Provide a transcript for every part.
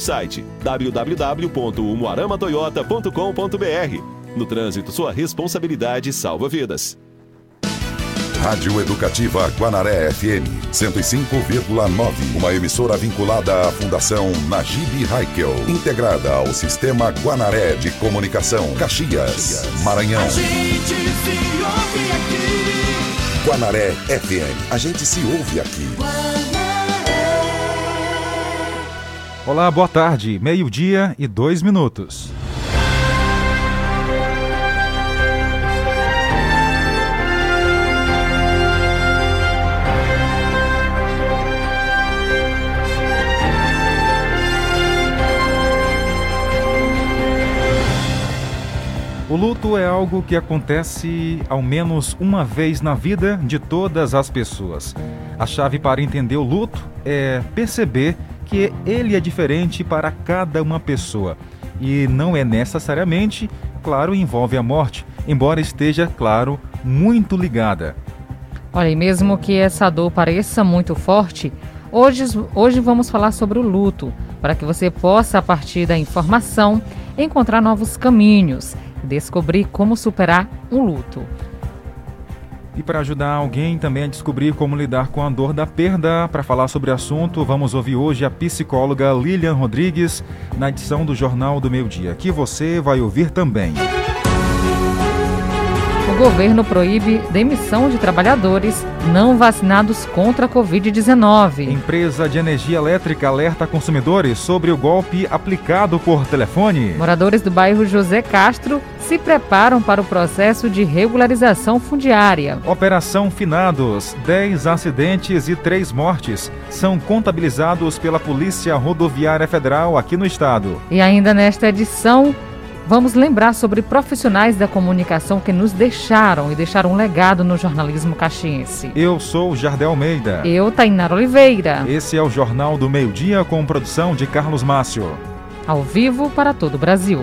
site www.umuaramatoyota.com.br. No trânsito, sua responsabilidade salva vidas. Rádio Educativa Guanaré FM 105,9. Uma emissora vinculada à Fundação Najib Haikel. Integrada ao Sistema Guanaré de Comunicação. Caxias, Maranhão. A gente se ouve aqui. Guanaré FM. A gente se ouve aqui. Olá, boa tarde. Meio-dia e dois minutos. O luto é algo que acontece ao menos uma vez na vida de todas as pessoas. A chave para entender o luto é perceber que ele é diferente para cada uma pessoa e não é necessariamente, claro, envolve a morte, embora esteja, claro, muito ligada. Olha, e mesmo que essa dor pareça muito forte, hoje, hoje vamos falar sobre o luto, para que você possa, a partir da informação, encontrar novos caminhos descobrir como superar um luto. E para ajudar alguém também a descobrir como lidar com a dor da perda, para falar sobre o assunto, vamos ouvir hoje a psicóloga Lilian Rodrigues na edição do Jornal do Meio Dia, que você vai ouvir também. O governo proíbe demissão de trabalhadores não vacinados contra a Covid-19. Empresa de energia elétrica alerta consumidores sobre o golpe aplicado por telefone. Moradores do bairro José Castro se preparam para o processo de regularização fundiária. Operação Finados: 10 acidentes e 3 mortes são contabilizados pela Polícia Rodoviária Federal aqui no estado. E ainda nesta edição, Vamos lembrar sobre profissionais da comunicação que nos deixaram e deixaram um legado no jornalismo caxiense. Eu sou Jardel Almeida. Eu, Tainara Oliveira. Esse é o Jornal do Meio Dia com produção de Carlos Márcio. Ao vivo para todo o Brasil.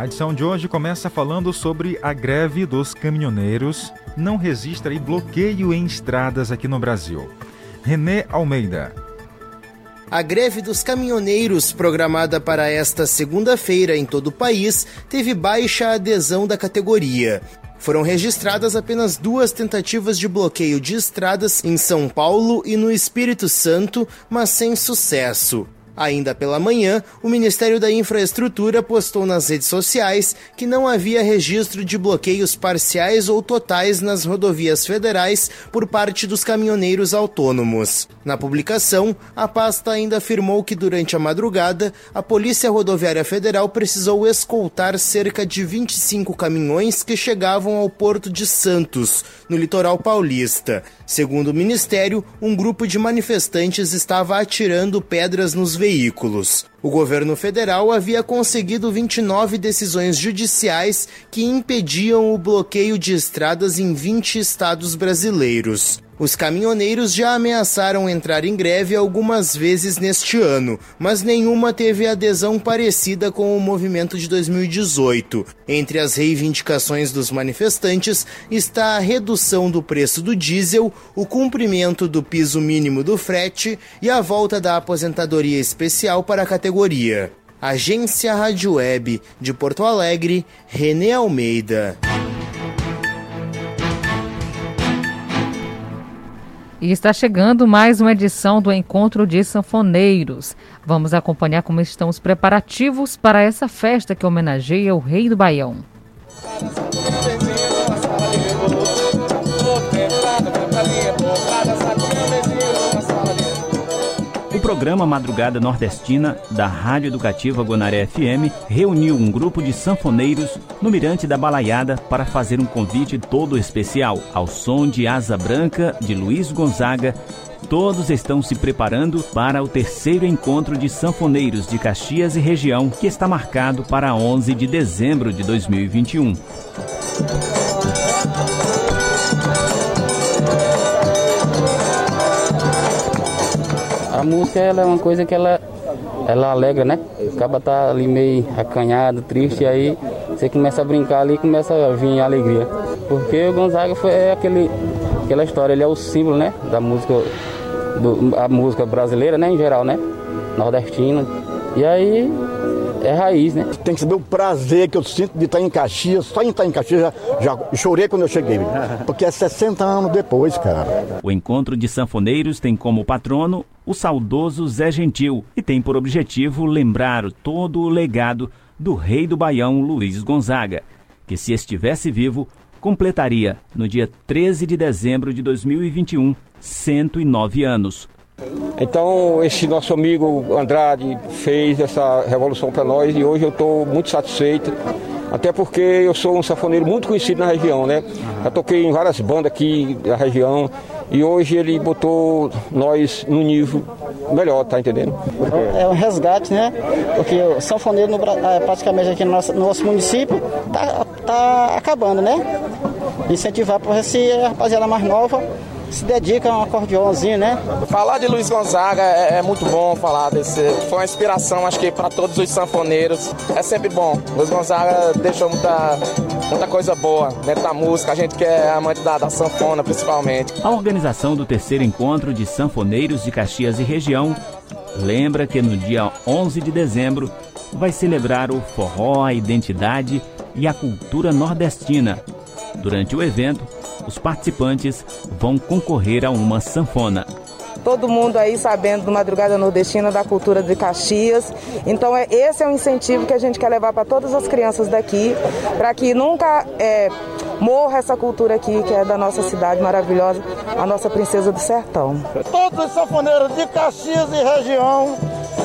A edição de hoje começa falando sobre a greve dos caminhoneiros. Não registra bloqueio em estradas aqui no Brasil. René Almeida. A greve dos caminhoneiros, programada para esta segunda-feira em todo o país, teve baixa adesão da categoria. Foram registradas apenas duas tentativas de bloqueio de estradas em São Paulo e no Espírito Santo, mas sem sucesso. Ainda pela manhã, o Ministério da Infraestrutura postou nas redes sociais que não havia registro de bloqueios parciais ou totais nas rodovias federais por parte dos caminhoneiros autônomos. Na publicação, a pasta ainda afirmou que durante a madrugada, a Polícia Rodoviária Federal precisou escoltar cerca de 25 caminhões que chegavam ao Porto de Santos, no litoral paulista. Segundo o Ministério, um grupo de manifestantes estava atirando pedras nos veículos veículos. O governo federal havia conseguido 29 decisões judiciais que impediam o bloqueio de estradas em 20 estados brasileiros. Os caminhoneiros já ameaçaram entrar em greve algumas vezes neste ano, mas nenhuma teve adesão parecida com o movimento de 2018. Entre as reivindicações dos manifestantes está a redução do preço do diesel, o cumprimento do piso mínimo do frete e a volta da aposentadoria especial para a categoria. Agência Rádio Web de Porto Alegre, Renê Almeida. E está chegando mais uma edição do Encontro de Sanfoneiros. Vamos acompanhar como estão os preparativos para essa festa que homenageia o Rei do Baião. O programa Madrugada Nordestina da Rádio Educativa Guanaré FM reuniu um grupo de sanfoneiros no Mirante da Balaiada para fazer um convite todo especial ao som de Asa Branca de Luiz Gonzaga todos estão se preparando para o terceiro encontro de sanfoneiros de Caxias e região, que está marcado para 11 de dezembro de 2021. A música ela é uma coisa que ela, ela alegra, né? Acaba tá ali meio acanhado, triste, aí você começa a brincar ali e começa a vir a alegria. Porque o Gonzaga foi é aquele, aquela história, ele é o símbolo, né? Da música do, a música brasileira, né, em geral, né? Nordestina. E aí é raiz, né? Tem que saber o prazer que eu sinto de estar em Caxias. Só em estar em Caxias já, já chorei quando eu cheguei. Porque é 60 anos depois, cara. O encontro de sanfoneiros tem como patrono o saudoso Zé Gentil e tem por objetivo lembrar todo o legado do rei do Baião Luiz Gonzaga, que se estivesse vivo completaria no dia 13 de dezembro de 2021 109 anos. Então, esse nosso amigo Andrade fez essa revolução para nós e hoje eu estou muito satisfeito. Até porque eu sou um sanfoneiro muito conhecido na região, né? Já toquei em várias bandas aqui da região e hoje ele botou nós no nível melhor, tá entendendo? É um resgate, né? Porque o sanfoneiro no, é, praticamente aqui no nosso, no nosso município tá, tá acabando, né? Incentivar para esse rapaziada mais nova se dedica a um acordeãozinho, né? Falar de Luiz Gonzaga é, é muito bom falar desse. Foi uma inspiração, acho que, para todos os sanfoneiros. É sempre bom. Luiz Gonzaga deixou muita, muita coisa boa dentro da música. A gente que é amante da, da sanfona, principalmente. A organização do terceiro encontro de sanfoneiros de Caxias e região lembra que no dia 11 de dezembro vai celebrar o forró, a identidade e a cultura nordestina. Durante o evento, os participantes vão concorrer a uma sanfona. Todo mundo aí sabendo do Madrugada Nordestina, da cultura de Caxias. Então, é, esse é um incentivo que a gente quer levar para todas as crianças daqui, para que nunca é, morra essa cultura aqui, que é da nossa cidade maravilhosa, a nossa princesa do sertão. Todos os sanfoneiros de Caxias e região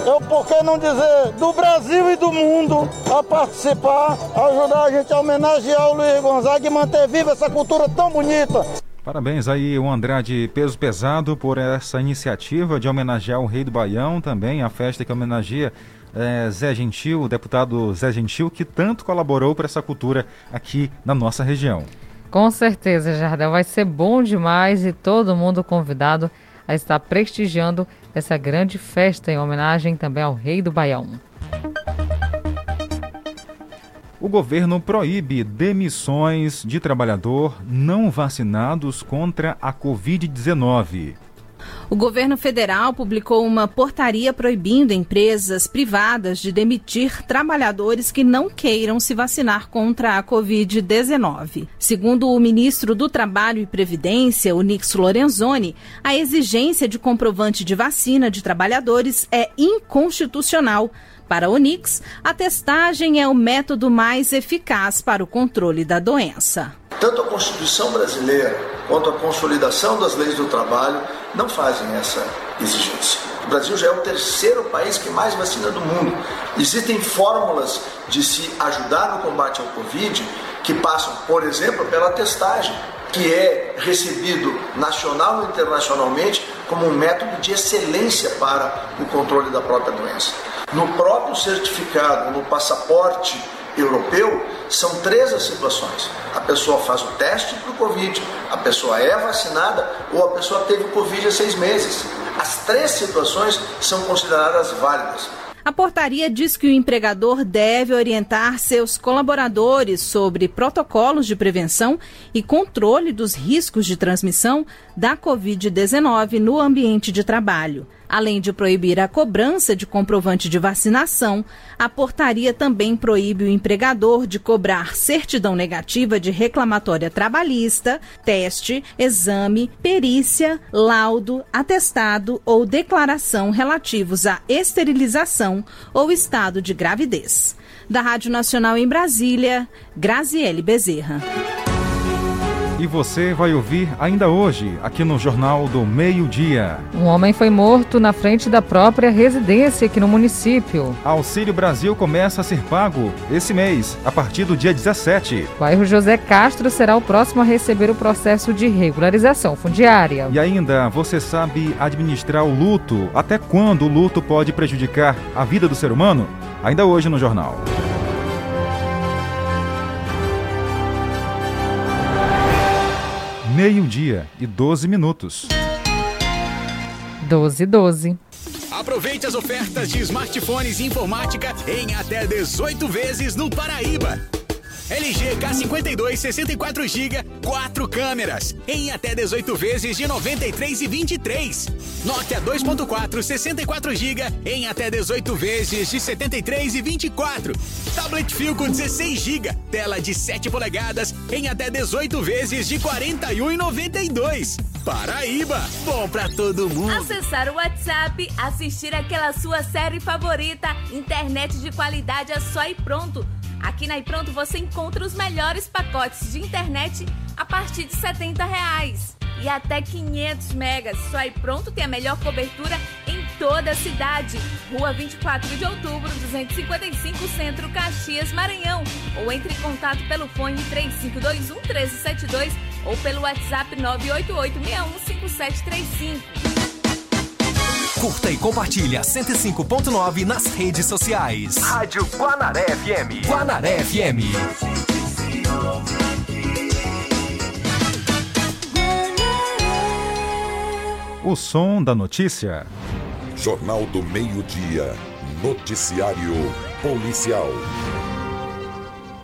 eu, por que não dizer, do Brasil e do mundo a participar, ajudar a gente a homenagear o Luiz Gonzaga e manter viva essa cultura tão bonita. Parabéns aí o André de Peso Pesado por essa iniciativa de homenagear o Rei do Baião também, a festa que homenageia é, Zé Gentil, o deputado Zé Gentil, que tanto colaborou para essa cultura aqui na nossa região. Com certeza, Jardel, vai ser bom demais e todo mundo convidado a estar prestigiando essa grande festa em homenagem também ao Rei do Baião. O governo proíbe demissões de trabalhador não vacinados contra a Covid-19. O governo federal publicou uma portaria proibindo empresas privadas de demitir trabalhadores que não queiram se vacinar contra a Covid-19. Segundo o ministro do Trabalho e Previdência, o Lorenzoni, a exigência de comprovante de vacina de trabalhadores é inconstitucional. Para o Nix, a testagem é o método mais eficaz para o controle da doença. Tanto a Constituição brasileira quanto a consolidação das leis do trabalho não fazem essa exigência. O Brasil já é o terceiro país que mais vacina do mundo. Existem fórmulas de se ajudar no combate ao Covid que passam, por exemplo, pela testagem, que é recebido nacional e internacionalmente como um método de excelência para o controle da própria doença. No próprio certificado, no passaporte europeu, são três as situações. A pessoa faz o teste para o Covid, a pessoa é vacinada ou a pessoa teve Covid há seis meses. As três situações são consideradas válidas. A portaria diz que o empregador deve orientar seus colaboradores sobre protocolos de prevenção e controle dos riscos de transmissão da Covid-19 no ambiente de trabalho. Além de proibir a cobrança de comprovante de vacinação, a portaria também proíbe o empregador de cobrar certidão negativa de reclamatória trabalhista, teste, exame, perícia, laudo, atestado ou declaração relativos à esterilização ou estado de gravidez. Da Rádio Nacional em Brasília, Graziele Bezerra. E você vai ouvir ainda hoje, aqui no Jornal do Meio-Dia. Um homem foi morto na frente da própria residência aqui no município. Auxílio Brasil começa a ser pago esse mês, a partir do dia 17. O bairro José Castro será o próximo a receber o processo de regularização fundiária. E ainda, você sabe administrar o luto? Até quando o luto pode prejudicar a vida do ser humano? Ainda hoje no jornal. Meio-dia e 12 minutos. 12 12. Aproveite as ofertas de smartphones e informática em até 18 vezes no Paraíba. LG K52 64 GB, 4 câmeras, em até 18 vezes de 93 e 23. Nokia 2.4 64 GB, em até 18 vezes de 73 e 24. Tablet Filco 16 GB, tela de 7 polegadas, em até 18 vezes de 41 e 92. Paraíba, bom pra todo mundo. Acessar o WhatsApp, assistir aquela sua série favorita, internet de qualidade é só e pronto. Aqui na iPronto você encontra os melhores pacotes de internet a partir de 70 reais. E até 500 megas. Só iPronto tem a melhor cobertura em toda a cidade. Rua 24 de outubro, 255 Centro, Caxias, Maranhão. Ou entre em contato pelo fone 3521 1372 ou pelo WhatsApp 988 615735. Curta e compartilha 105.9 nas redes sociais. Rádio Guanaré FM. Guanaré FM. O som da notícia. Jornal do Meio-Dia. Noticiário Policial.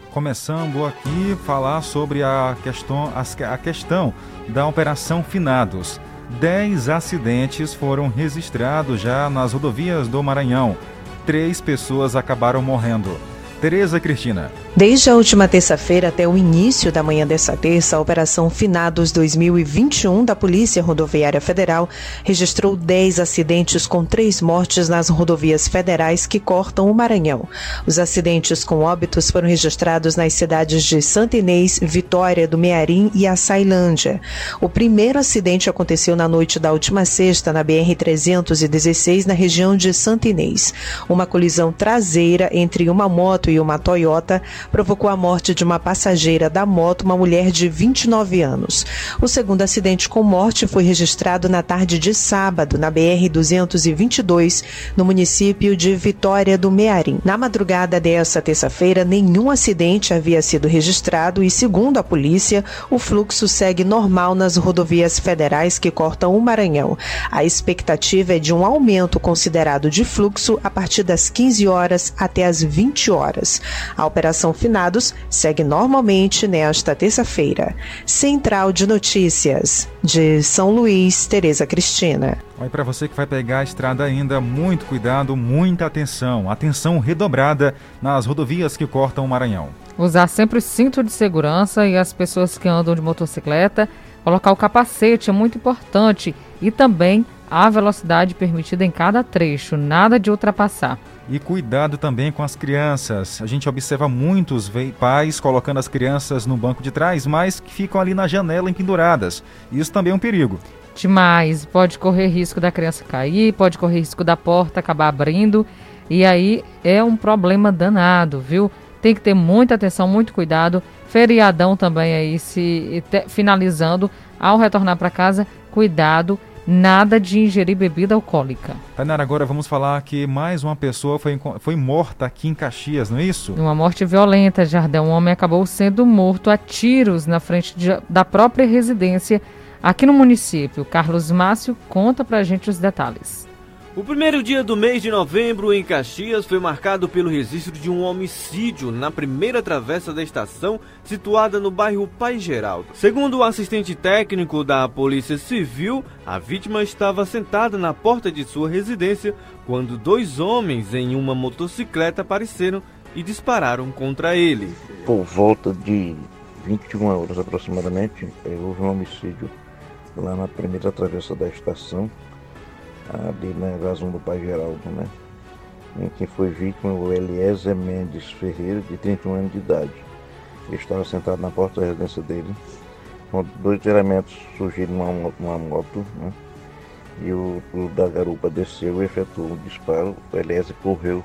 Começando aqui falar sobre a questão, a questão da Operação Finados. Dez acidentes foram registrados já nas rodovias do Maranhão. Três pessoas acabaram morrendo. Tereza Cristina. Desde a última terça-feira até o início da manhã dessa terça, a Operação Finados 2021 da Polícia Rodoviária Federal registrou 10 acidentes com três mortes nas rodovias federais que cortam o Maranhão. Os acidentes com óbitos foram registrados nas cidades de Santa Inês, Vitória do Mearim e Açailândia. O primeiro acidente aconteceu na noite da última sexta na BR-316, na região de Santa Inês. Uma colisão traseira entre uma moto e uma Toyota provocou a morte de uma passageira da moto, uma mulher de 29 anos. O segundo acidente com morte foi registrado na tarde de sábado, na BR-222, no município de Vitória do Mearim. Na madrugada dessa terça-feira, nenhum acidente havia sido registrado e, segundo a polícia, o fluxo segue normal nas rodovias federais que cortam o Maranhão. A expectativa é de um aumento considerado de fluxo a partir das 15 horas até as 20 horas. A Operação Finados segue normalmente nesta terça-feira. Central de Notícias de São Luís, Tereza Cristina. Aí para você que vai pegar a estrada ainda, muito cuidado, muita atenção. Atenção redobrada nas rodovias que cortam o Maranhão. Usar sempre o cinto de segurança e as pessoas que andam de motocicleta, colocar o capacete é muito importante e também a velocidade permitida em cada trecho, nada de ultrapassar. E cuidado também com as crianças. A gente observa muitos pais colocando as crianças no banco de trás, mas que ficam ali na janela empenduradas. Isso também é um perigo. Demais. Pode correr risco da criança cair, pode correr risco da porta acabar abrindo. E aí é um problema danado, viu? Tem que ter muita atenção, muito cuidado. Feriadão também aí se finalizando. Ao retornar para casa, cuidado nada de ingerir bebida alcoólica. Tainara, agora vamos falar que mais uma pessoa foi, foi morta aqui em Caxias, não é isso? Uma morte violenta, Jardel. Um homem acabou sendo morto a tiros na frente de, da própria residência aqui no município. Carlos Márcio conta pra gente os detalhes. O primeiro dia do mês de novembro em Caxias foi marcado pelo registro de um homicídio na primeira travessa da estação, situada no bairro Pai Geraldo. Segundo o assistente técnico da Polícia Civil, a vítima estava sentada na porta de sua residência quando dois homens em uma motocicleta apareceram e dispararam contra ele. Por volta de 21 horas aproximadamente, eh, houve um homicídio lá na primeira travessa da estação ali na invasão do Pai Geraldo, né? Em quem foi vítima o Eliezer Mendes Ferreira, de 31 anos de idade. Ele estava sentado na porta da residência dele quando dois elementos surgiram numa, numa moto, né? E o, o, da garupa desceu e efetuou um disparo. O Eliezer correu,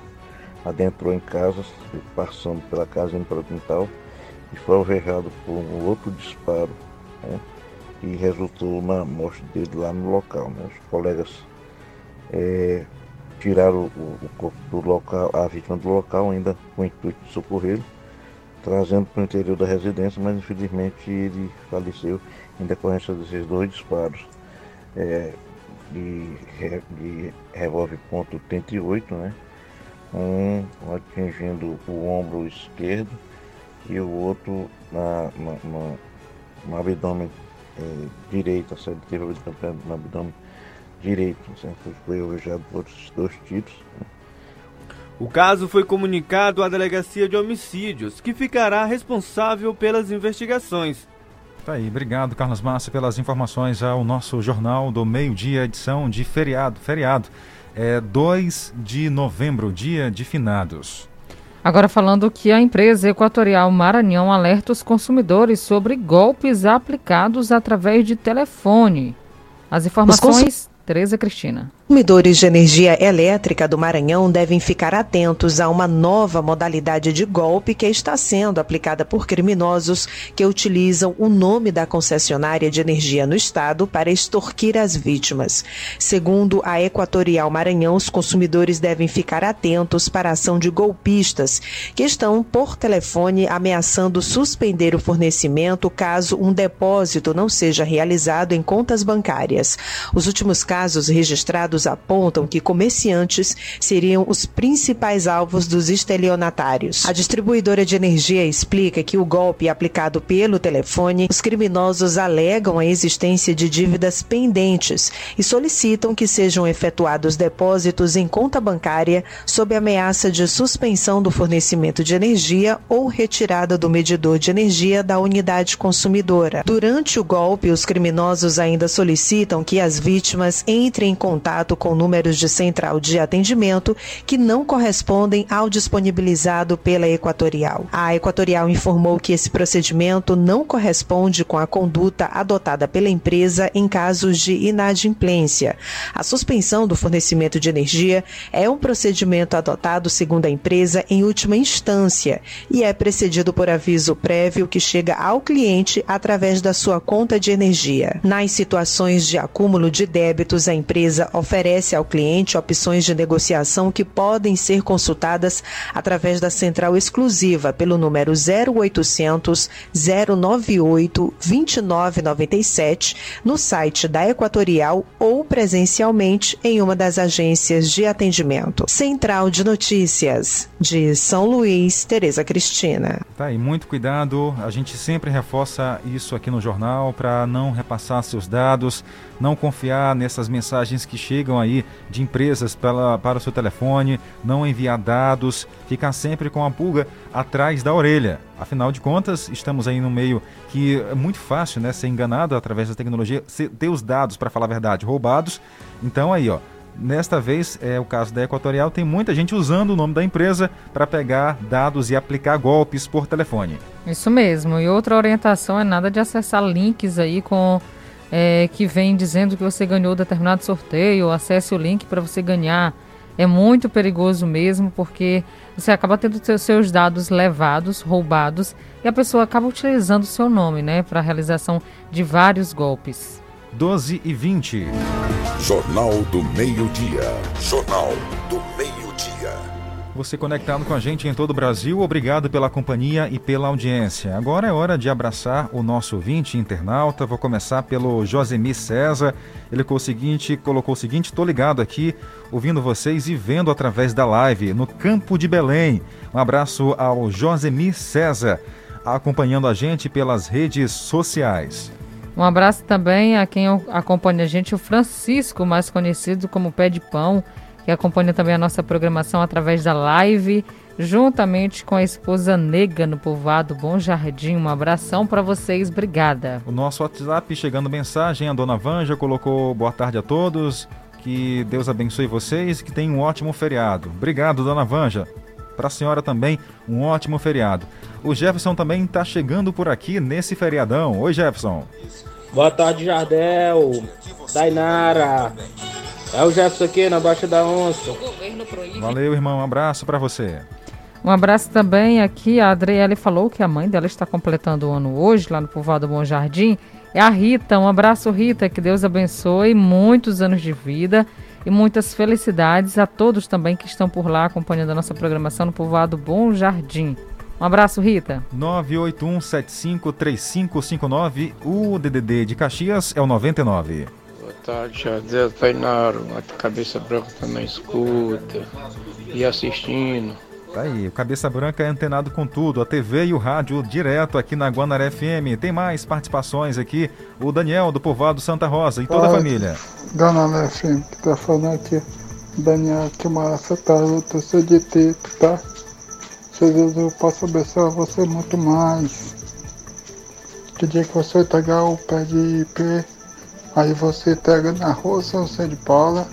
adentrou em casa, passando pela casa indo para o quintal, e foi alvejado por um outro disparo, né? E resultou na morte dele lá no local. Né? Os colegas é, tiraram o, o, corpo do local, a vítima do local, ainda com o intuito de socorrê-lo trazendo para o interior da residência, mas infelizmente ele faleceu em decorrência desses dois disparos é, de, de revólver ponto .38, né? Um atingindo o ombro esquerdo e o outro na, na, na no abdômen é, direito, certo? teve no abdômen direito, certo? foi alvejado por dois tiros. Né? O caso foi comunicado à Delegacia de Homicídios, que ficará responsável pelas investigações. Tá aí, obrigado Carlos Massa pelas informações ao nosso Jornal do Meio-Dia, edição de feriado. Feriado é 2 de novembro, dia de finados. Agora falando que a empresa Equatorial Maranhão alerta os consumidores sobre golpes aplicados através de telefone. As informações, Tereza Cristina. Consumidores de energia elétrica do Maranhão devem ficar atentos a uma nova modalidade de golpe que está sendo aplicada por criminosos que utilizam o nome da concessionária de energia no estado para extorquir as vítimas. Segundo a Equatorial Maranhão, os consumidores devem ficar atentos para a ação de golpistas que estão por telefone ameaçando suspender o fornecimento caso um depósito não seja realizado em contas bancárias. Os últimos casos registrados dados apontam que comerciantes seriam os principais alvos dos estelionatários. A distribuidora de energia explica que o golpe aplicado pelo telefone, os criminosos alegam a existência de dívidas pendentes e solicitam que sejam efetuados depósitos em conta bancária sob ameaça de suspensão do fornecimento de energia ou retirada do medidor de energia da unidade consumidora. Durante o golpe, os criminosos ainda solicitam que as vítimas entrem em contato contato com números de central de atendimento que não correspondem ao disponibilizado pela Equatorial. A Equatorial informou que esse procedimento não corresponde com a conduta adotada pela empresa em casos de inadimplência. A suspensão do fornecimento de energia é um procedimento adotado, segundo a empresa, em última instância e é precedido por aviso prévio que chega ao cliente através da sua conta de energia. Nas situações de acúmulo de débitos, a empresa oferece oferece ao cliente opções de negociação que podem ser consultadas através da central exclusiva pelo número 0800 098 2997 no site da Equatorial ou presencialmente em uma das agências de atendimento. Central de Notícias de São Luís, Tereza Cristina. Tá aí, muito cuidado. A gente sempre reforça isso aqui no jornal para não repassar seus dados, não confiar nessas mensagens que chegam aí de empresas para, para o seu telefone, não enviar dados, ficar sempre com a pulga atrás da orelha. Afinal de contas, estamos aí no meio que é muito fácil né, ser enganado através da tecnologia, ter os dados, para falar a verdade, roubados. Então aí, ó, Nesta vez, é o caso da Equatorial, tem muita gente usando o nome da empresa para pegar dados e aplicar golpes por telefone. Isso mesmo. E outra orientação é nada de acessar links aí com é, que vem dizendo que você ganhou determinado sorteio, acesse o link para você ganhar. É muito perigoso mesmo, porque você acaba tendo seus dados levados, roubados, e a pessoa acaba utilizando o seu nome, né, para a realização de vários golpes. 12 e 20. Jornal do Meio-Dia. Jornal do Meio-Dia. Você conectado com a gente em todo o Brasil, obrigado pela companhia e pela audiência. Agora é hora de abraçar o nosso ouvinte internauta. Vou começar pelo Josemir César. Ele colocou o seguinte, colocou o seguinte: "Tô ligado aqui, ouvindo vocês e vendo através da live no Campo de Belém". Um abraço ao Josemir César, acompanhando a gente pelas redes sociais. Um abraço também a quem acompanha a gente, o Francisco, mais conhecido como Pé de Pão que acompanha também a nossa programação através da live, juntamente com a esposa Nega no povoado Bom Jardim. Um abração para vocês, obrigada. O nosso WhatsApp chegando mensagem, a dona Vanja colocou boa tarde a todos, que Deus abençoe vocês e que tenham um ótimo feriado. Obrigado, dona Vanja. Para a senhora também, um ótimo feriado. O Jefferson também está chegando por aqui nesse feriadão. Oi, Jefferson. Boa tarde, Jardel. Tainara. É o Jefferson aqui na Baixa da Onça. Valeu, irmão. Um abraço para você. Um abraço também aqui. A Adriele falou que a mãe dela está completando o ano hoje, lá no povoado Bom Jardim. É a Rita. Um abraço, Rita. Que Deus abençoe. Muitos anos de vida e muitas felicidades a todos também que estão por lá acompanhando a nossa programação no povoado Bom Jardim. Um abraço, Rita. 981753559. O DDD de Caxias é o 99. Boa tarde, Jardel Tainaro. A cabeça branca também escuta e assistindo. Tá aí, o Cabeça Branca é antenado com tudo, a TV e o rádio direto aqui na Guanaré FM. Tem mais participações aqui, o Daniel do Povoado Santa Rosa e toda a família. Guanaré FM, que tá falando aqui, Daniel que mora Santa torcedor de Tito, tá? Jesus, eu posso abençoar você muito mais. Que dia que você pegar o pé de IP, aí você pega na rua São José de Paula,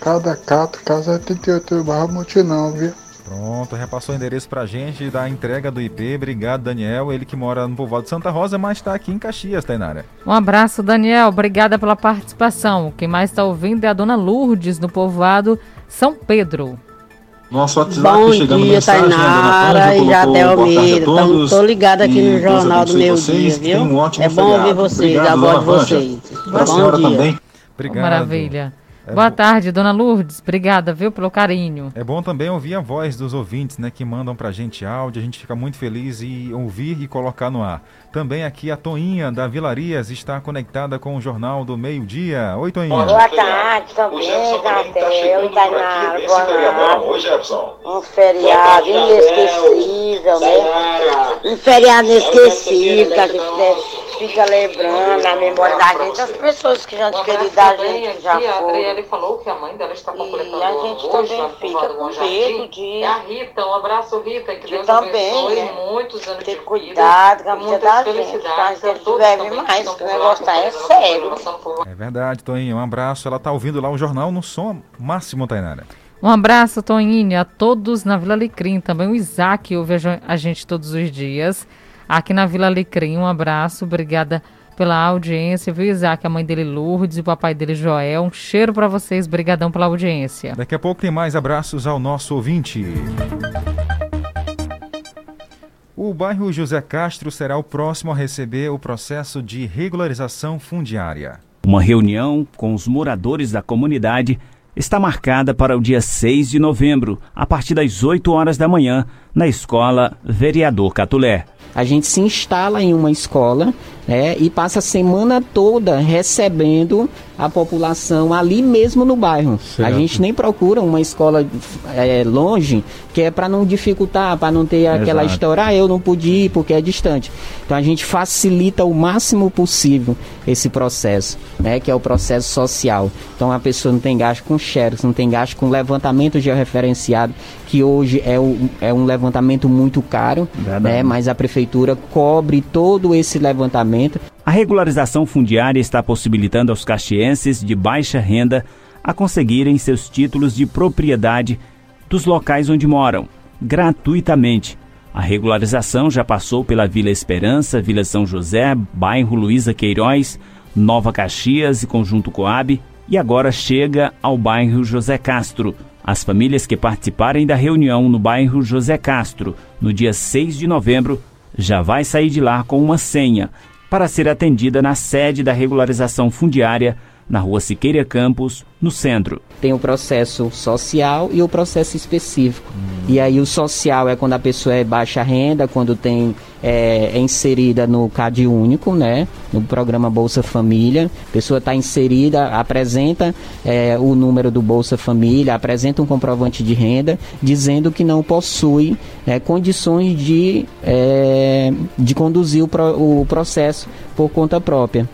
cada cato, casa 38 barra Mutinão, viu? Pronto, repassou o endereço pra gente da entrega do IP. Obrigado, Daniel. Ele que mora no povoado de Santa Rosa, mas está aqui em Caxias, Tainara. Um abraço, Daniel. Obrigada pela participação. Quem mais está ouvindo é a dona Lourdes, no povoado São Pedro. Nosso WhatsApp Bom chegando dia, mensagem, Tainara e Jadel Almeida. Tô ligado aqui no Jornal do Meu Dia, viu? Um ótimo é bom feriado. ouvir vocês, Obrigado, a voz de vocês. Pra Bom dia. também. Obrigado. Maravilha. É Boa bo- tarde, dona Lourdes. Obrigada, viu, pelo carinho. É bom também ouvir a voz dos ouvintes, né, que mandam pra gente áudio. A gente fica muito feliz em ouvir e colocar no ar. Também aqui a Toinha da Vilarias está conectada com o Jornal do Meio Dia. Oi, Toinha. Boa tarde também, Jardel e Tainara. Boa tarde. Um feriado inesquecível, né? Um feriado inesquecível que a gente né, fica lembrando na memória da gente, as pessoas que já querido da gente, que já foram. falou que a mãe dela está completando E a gente também fica com medo de- a Rita, um abraço, Rita, que de Deus também, abençoe né, muitos anos ter de cuidado com a vida, da gente, pra a gente que mais, que o negócio tá é a sério. É verdade, Toinha. Um abraço. Ela tá ouvindo lá o jornal no som máximo, Tainara. Um abraço, Toninha, a todos na Vila Alecrim. Também o Isaac ouve a a gente todos os dias. Aqui na Vila Alecrim, um abraço. Obrigada pela audiência, viu, Isaac? A mãe dele, Lourdes, e o papai dele, Joel. Um cheiro para vocês. Brigadão pela audiência. Daqui a pouco tem mais abraços ao nosso ouvinte. O bairro José Castro será o próximo a receber o processo de regularização fundiária. Uma reunião com os moradores da comunidade está marcada para o dia 6 de novembro, a partir das 8 horas da manhã, na escola Vereador Catulé. A gente se instala em uma escola né, e passa a semana toda recebendo a população ali mesmo no bairro. Certo. A gente nem procura uma escola é, longe, que é para não dificultar, para não ter aquela Exato. história, ah, eu não pude ir porque é distante. Então a gente facilita o máximo possível esse processo, né, que é o processo social. Então a pessoa não tem gasto com xerox, não tem gasto com levantamento georreferenciado, que hoje é, o, é um levantamento muito caro, né, mas a prefeitura cobre todo esse levantamento. A regularização fundiária está possibilitando aos caxienses de baixa renda a conseguirem seus títulos de propriedade dos locais onde moram, gratuitamente. A regularização já passou pela Vila Esperança, Vila São José, bairro Luísa Queiroz, Nova Caxias e Conjunto Coab e agora chega ao bairro José Castro. As famílias que participarem da reunião no bairro José Castro, no dia 6 de novembro, já vai sair de lá com uma senha para ser atendida na sede da regularização fundiária, na rua Siqueira Campos, no centro. Tem o processo social e o processo específico. E aí o social é quando a pessoa é baixa renda, quando tem é, é inserida no CAD único, né? No programa Bolsa Família. A pessoa está inserida, apresenta é, o número do Bolsa Família, apresenta um comprovante de renda, dizendo que não possui é, condições de, é, de conduzir o, pro- o processo por conta própria.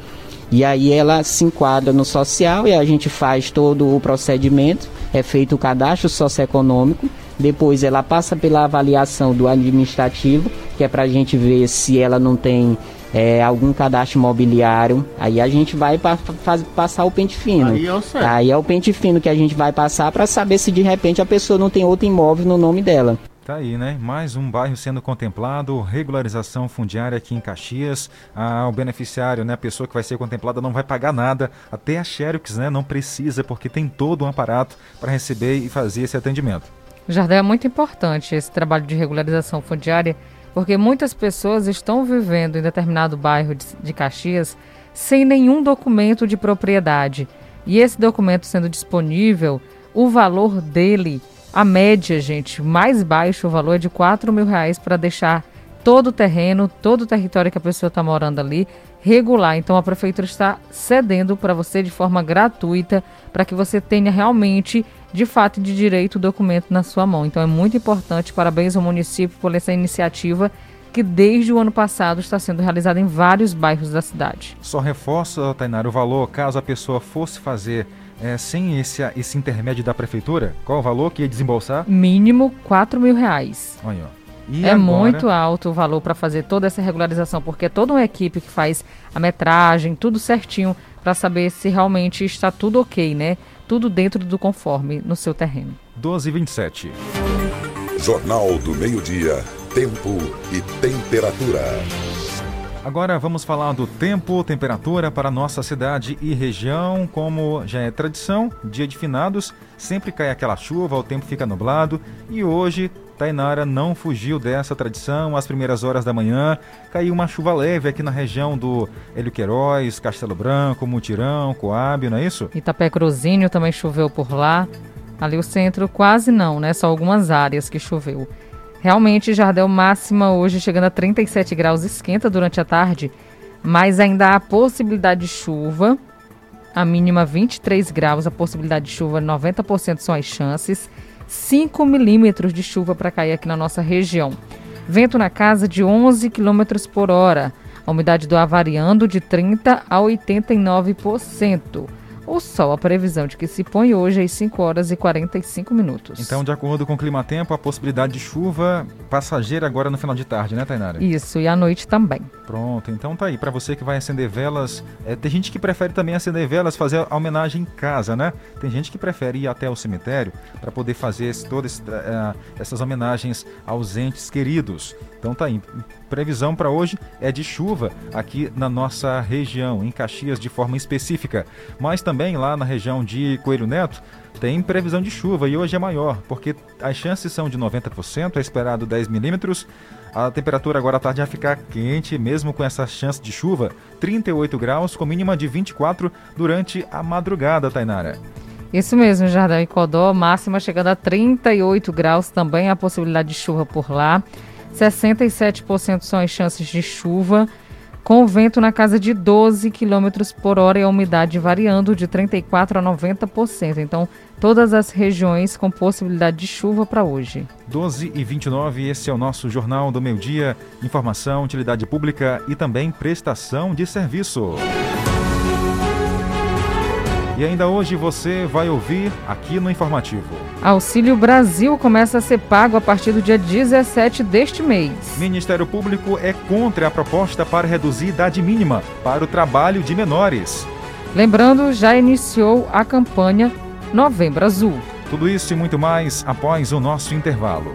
E aí ela se enquadra no social e a gente faz todo o procedimento, é feito o cadastro socioeconômico, depois ela passa pela avaliação do administrativo, que é para a gente ver se ela não tem é, algum cadastro imobiliário. Aí a gente vai pa faz- passar o pente fino. Aí é. Aí é o pente fino que a gente vai passar para saber se de repente a pessoa não tem outro imóvel no nome dela. Tá aí, né? Mais um bairro sendo contemplado, regularização fundiária aqui em Caxias. Ah, o beneficiário, né? A pessoa que vai ser contemplada não vai pagar nada. Até a Xerox, né? Não precisa, porque tem todo um aparato para receber e fazer esse atendimento. Jardel, é muito importante esse trabalho de regularização fundiária, porque muitas pessoas estão vivendo em determinado bairro de, de Caxias sem nenhum documento de propriedade. E esse documento sendo disponível, o valor dele a média, gente, mais baixo o valor é de 4 mil reais para deixar todo o terreno, todo o território que a pessoa está morando ali regular. Então a prefeitura está cedendo para você de forma gratuita para que você tenha realmente, de fato, de direito o documento na sua mão. Então é muito importante. Parabéns ao município por essa iniciativa que desde o ano passado está sendo realizada em vários bairros da cidade. Só reforça, Tainara, o valor caso a pessoa fosse fazer é, sem esse, esse intermédio da prefeitura, qual o valor que ia desembolsar? Mínimo 4 mil reais. Olha, é agora... muito alto o valor para fazer toda essa regularização, porque é toda uma equipe que faz a metragem, tudo certinho, para saber se realmente está tudo ok, né? Tudo dentro do conforme no seu terreno. 12 e 27. Jornal do Meio-Dia. Tempo e temperatura. Agora vamos falar do tempo, temperatura para nossa cidade e região. Como já é tradição, dia de finados, sempre cai aquela chuva, o tempo fica nublado e hoje Tainara não fugiu dessa tradição. Às primeiras horas da manhã, caiu uma chuva leve aqui na região do Hélio Queiroz, Castelo Branco, Mutirão, Coab, não é isso? Itapé Cruzinho também choveu por lá. Ali o centro quase não, né? Só algumas áreas que choveu. Realmente, Jardel máxima hoje chegando a 37 graus, esquenta durante a tarde, mas ainda há possibilidade de chuva. A mínima 23 graus, a possibilidade de chuva 90% são as chances. 5 milímetros de chuva para cair aqui na nossa região. Vento na casa de 11 quilômetros por hora. A umidade do ar variando de 30% a 89%. O sol, a previsão de que se põe hoje às 5 horas e 45 minutos. Então, de acordo com o clima tempo, a possibilidade de chuva passageira agora no final de tarde, né, Tainara? Isso, e à noite também. Pronto, então tá aí. Para você que vai acender velas, é, tem gente que prefere também acender velas, fazer a homenagem em casa, né? Tem gente que prefere ir até o cemitério para poder fazer todas uh, essas homenagens aos entes queridos. Então tá aí. Previsão para hoje é de chuva aqui na nossa região, em Caxias de forma específica. Mas também lá na região de Coelho Neto tem previsão de chuva e hoje é maior, porque as chances são de 90%, é esperado 10 milímetros. A temperatura agora à tarde vai ficar quente, mesmo com essa chance de chuva, 38 graus, com mínima de 24 durante a madrugada, Tainara. Isso mesmo, Jardim Codó, máxima chegando a 38 graus, também a possibilidade de chuva por lá. 67% são as chances de chuva, com o vento na casa de 12 km por hora e a umidade variando de 34% a 90%. Então, todas as regiões com possibilidade de chuva para hoje. 12 e 29, esse é o nosso Jornal do Meio Dia. Informação, utilidade pública e também prestação de serviço. E ainda hoje você vai ouvir aqui no informativo. Auxílio Brasil começa a ser pago a partir do dia 17 deste mês. Ministério Público é contra a proposta para reduzir idade mínima para o trabalho de menores. Lembrando, já iniciou a campanha Novembro Azul. Tudo isso e muito mais após o nosso intervalo.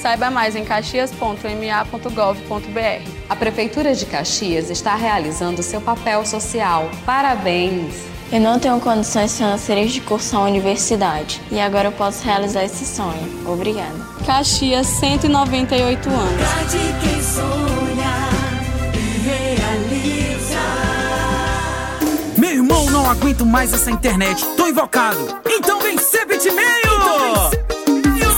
Saiba mais em caxias.ma.gov.br. A Prefeitura de Caxias está realizando seu papel social. Parabéns! Eu não tenho condições financeiras de cursar a universidade e agora eu posso realizar esse sonho. Obrigada. Caxias, 198 anos. quem sonha e realiza. Meu irmão, não aguento mais essa internet. Tô invocado. Então vem ser bitmail! Então vem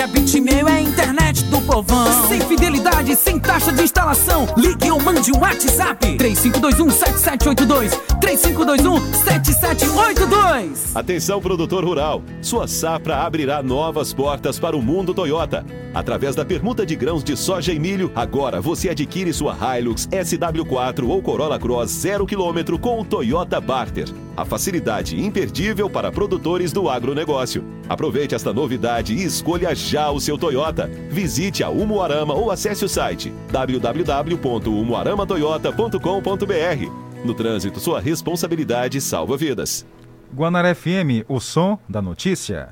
Que a Bitmail é a internet do povão. Sem fidelidade, sem taxa de instalação. Ligue ou mande um WhatsApp. 3521-7782. 3521-7782. Atenção, produtor rural. Sua safra abrirá novas portas para o mundo Toyota. Através da permuta de grãos de soja e milho, agora você adquire sua Hilux SW4 ou Corolla Cross 0 km com o Toyota Barter. A facilidade imperdível para produtores do agronegócio. Aproveite esta novidade e escolha já o seu Toyota. Visite a Umuarama ou acesse o site www.umuaramatoyota.com.br. No trânsito, sua responsabilidade salva vidas. Guanaré FM, o som da notícia.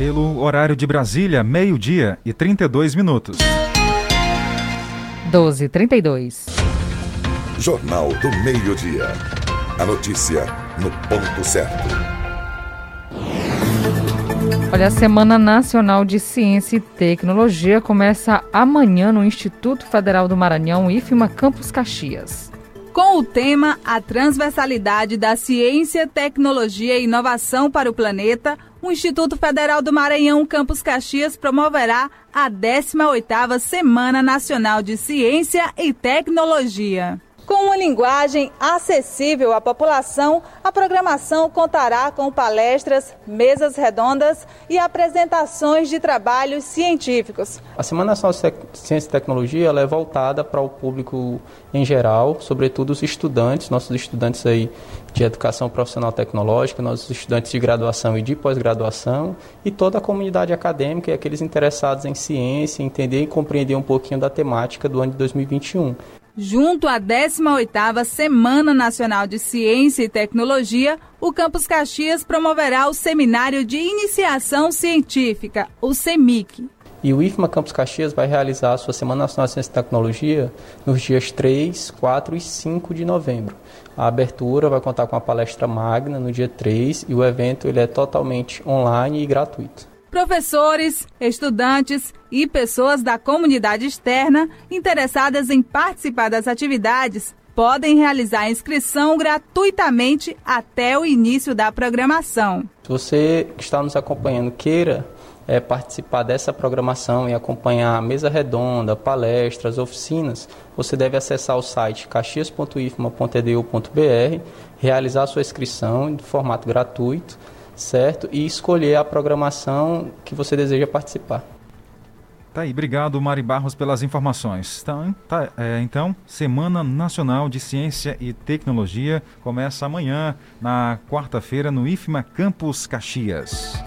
Pelo horário de Brasília, meio-dia e 32 minutos. 12 32 Jornal do Meio-Dia. A notícia no ponto certo. Olha, a Semana Nacional de Ciência e Tecnologia começa amanhã no Instituto Federal do Maranhão, IFMA Campus Caxias. Com o tema A Transversalidade da Ciência, Tecnologia e Inovação para o Planeta, o Instituto Federal do Maranhão Campus Caxias promoverá a 18ª Semana Nacional de Ciência e Tecnologia. Com uma linguagem acessível à população, a programação contará com palestras, mesas redondas e apresentações de trabalhos científicos. A Semana Nacional de Ciência e Tecnologia é voltada para o público em geral, sobretudo os estudantes, nossos estudantes aí de educação profissional tecnológica, nossos estudantes de graduação e de pós-graduação e toda a comunidade acadêmica e aqueles interessados em ciência, entender e compreender um pouquinho da temática do ano de 2021. Junto à 18ª Semana Nacional de Ciência e Tecnologia, o Campus Caxias promoverá o Seminário de Iniciação Científica, o CEMIC. E o IFMA Campus Caxias vai realizar a sua Semana Nacional de Ciência e Tecnologia nos dias 3, 4 e 5 de novembro. A abertura vai contar com a palestra magna no dia 3 e o evento ele é totalmente online e gratuito. Professores, estudantes e pessoas da comunidade externa interessadas em participar das atividades podem realizar a inscrição gratuitamente até o início da programação. Se você que está nos acompanhando queira é, participar dessa programação e acompanhar a mesa redonda, palestras, oficinas, você deve acessar o site caxias.ifma.edu.br, realizar sua inscrição de formato gratuito, certo? E escolher a programação que você deseja participar. Tá aí, obrigado Mari Barros pelas informações. Então, tá, é, então, Semana Nacional de Ciência e Tecnologia começa amanhã, na quarta-feira, no IFMA Campus Caxias.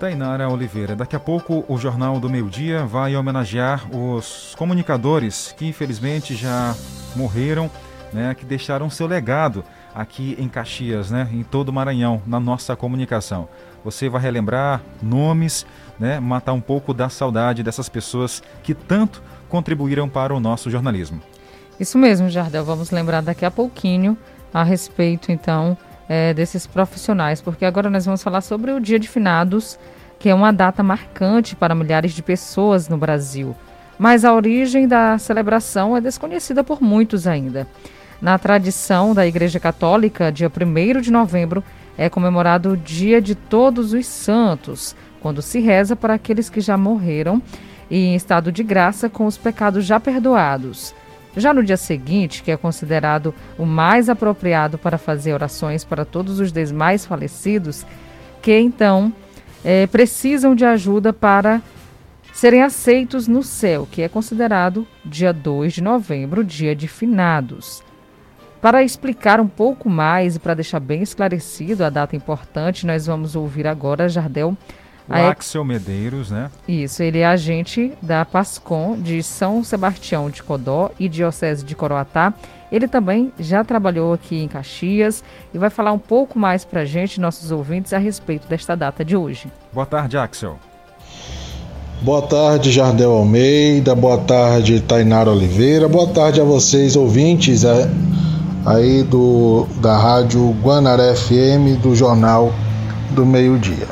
Tainara Oliveira, daqui a pouco o Jornal do Meio Dia vai homenagear os comunicadores que infelizmente já morreram, né, que deixaram seu legado aqui em Caxias, né, em todo o Maranhão, na nossa comunicação. Você vai relembrar nomes, né, matar um pouco da saudade dessas pessoas que tanto contribuíram para o nosso jornalismo. Isso mesmo, Jardel. Vamos lembrar daqui a pouquinho a respeito, então, eh, desses profissionais, porque agora nós vamos falar sobre o Dia de Finados, que é uma data marcante para milhares de pessoas no Brasil. Mas a origem da celebração é desconhecida por muitos ainda. Na tradição da Igreja Católica, dia 1 de novembro é comemorado o Dia de Todos os Santos, quando se reza para aqueles que já morreram e em estado de graça com os pecados já perdoados. Já no dia seguinte, que é considerado o mais apropriado para fazer orações para todos os demais falecidos, que então eh, precisam de ajuda para serem aceitos no céu, que é considerado dia 2 de novembro, dia de finados. Para explicar um pouco mais e para deixar bem esclarecido a data importante, nós vamos ouvir agora Jardel. O a ex- Axel Medeiros, né? Isso, ele é agente da PASCOM de São Sebastião de Codó e Diocese de Coroatá. Ele também já trabalhou aqui em Caxias e vai falar um pouco mais para a gente, nossos ouvintes, a respeito desta data de hoje. Boa tarde, Axel. Boa tarde, Jardel Almeida. Boa tarde, Tainara Oliveira. Boa tarde a vocês, ouvintes. A, aí do da Rádio Guanaré FM do Jornal do Meio-Dia.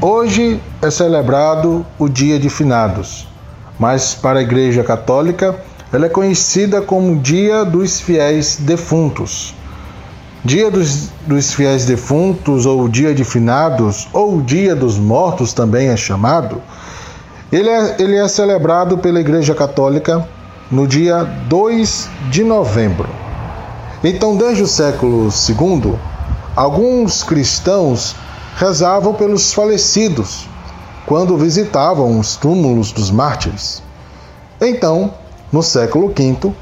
Hoje é celebrado o Dia de Finados, mas para a Igreja Católica ela é conhecida como Dia dos Fiéis Defuntos. Dia dos, dos Fiéis Defuntos, ou Dia de Finados, ou Dia dos Mortos também é chamado, ele é, ele é celebrado pela Igreja Católica no dia 2 de novembro. Então, desde o século II, alguns cristãos rezavam pelos falecidos quando visitavam os túmulos dos mártires. Então, no século V,